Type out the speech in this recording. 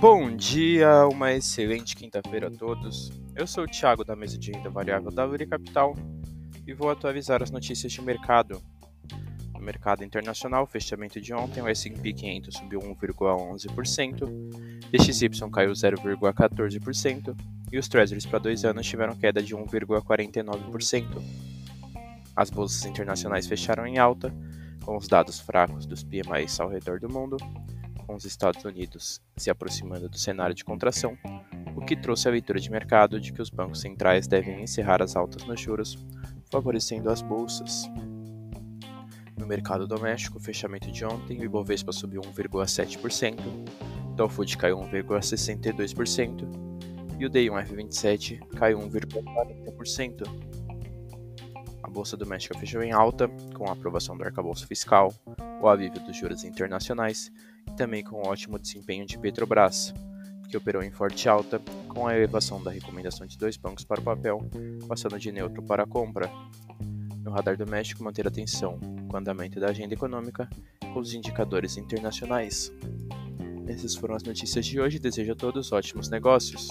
Bom dia, uma excelente quinta-feira a todos. Eu sou o Thiago da mesa de renda variável da Luri Capital e vou atualizar as notícias de mercado. No mercado internacional, fechamento de ontem, o S&P 500 subiu 1,11%, DXY caiu 0,14% e os Treasuries para dois anos tiveram queda de 1,49%. As bolsas internacionais fecharam em alta, com os dados fracos dos PMIs ao redor do mundo com os Estados Unidos se aproximando do cenário de contração, o que trouxe a leitura de mercado de que os bancos centrais devem encerrar as altas nos juros, favorecendo as bolsas. No mercado doméstico, fechamento de ontem, o Ibovespa subiu 1,7%, o Dow caiu 1,62% e o D1F27 caiu 1,40%. A bolsa doméstica fechou em alta, com a aprovação do arcabouço fiscal, o alívio dos juros internacionais também com ótimo desempenho de Petrobras, que operou em forte alta, com a elevação da recomendação de dois bancos para o papel, passando de neutro para compra. No radar doméstico, manter atenção com o andamento da agenda econômica com os indicadores internacionais. Essas foram as notícias de hoje. Desejo a todos ótimos negócios.